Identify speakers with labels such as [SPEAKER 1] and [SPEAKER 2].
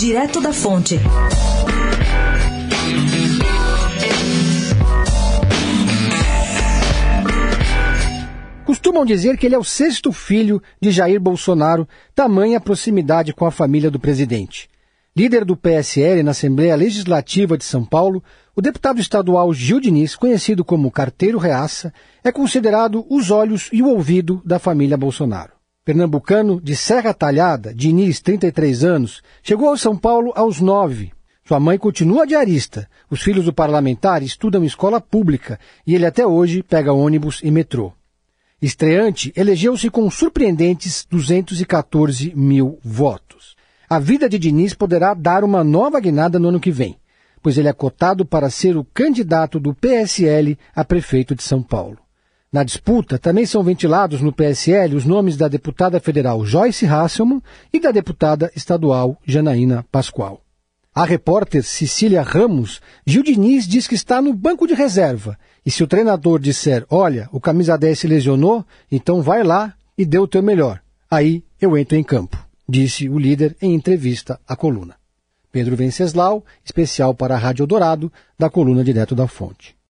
[SPEAKER 1] Direto da Fonte.
[SPEAKER 2] Costumam dizer que ele é o sexto filho de Jair Bolsonaro, tamanha proximidade com a família do presidente. Líder do PSL na Assembleia Legislativa de São Paulo, o deputado estadual Gil Diniz, conhecido como Carteiro Reaça, é considerado os olhos e o ouvido da família Bolsonaro. Pernambucano de Serra Talhada, Diniz, 33 anos, chegou ao São Paulo aos nove. Sua mãe continua diarista. Os filhos do parlamentar estudam em escola pública e ele até hoje pega ônibus e metrô. Estreante, elegeu-se com surpreendentes 214 mil votos. A vida de Diniz poderá dar uma nova guinada no ano que vem, pois ele é cotado para ser o candidato do PSL a prefeito de São Paulo. Na disputa, também são ventilados no PSL os nomes da deputada federal Joyce Hasselman e da deputada estadual Janaína Pascoal. A repórter Cecília Ramos, Gil Diniz diz que está no banco de reserva. E se o treinador disser, olha, o camisa 10 se lesionou, então vai lá e dê o teu melhor. Aí eu entro em campo, disse o líder em entrevista à coluna. Pedro Venceslau, especial para a Rádio Dourado, da coluna direto da fonte.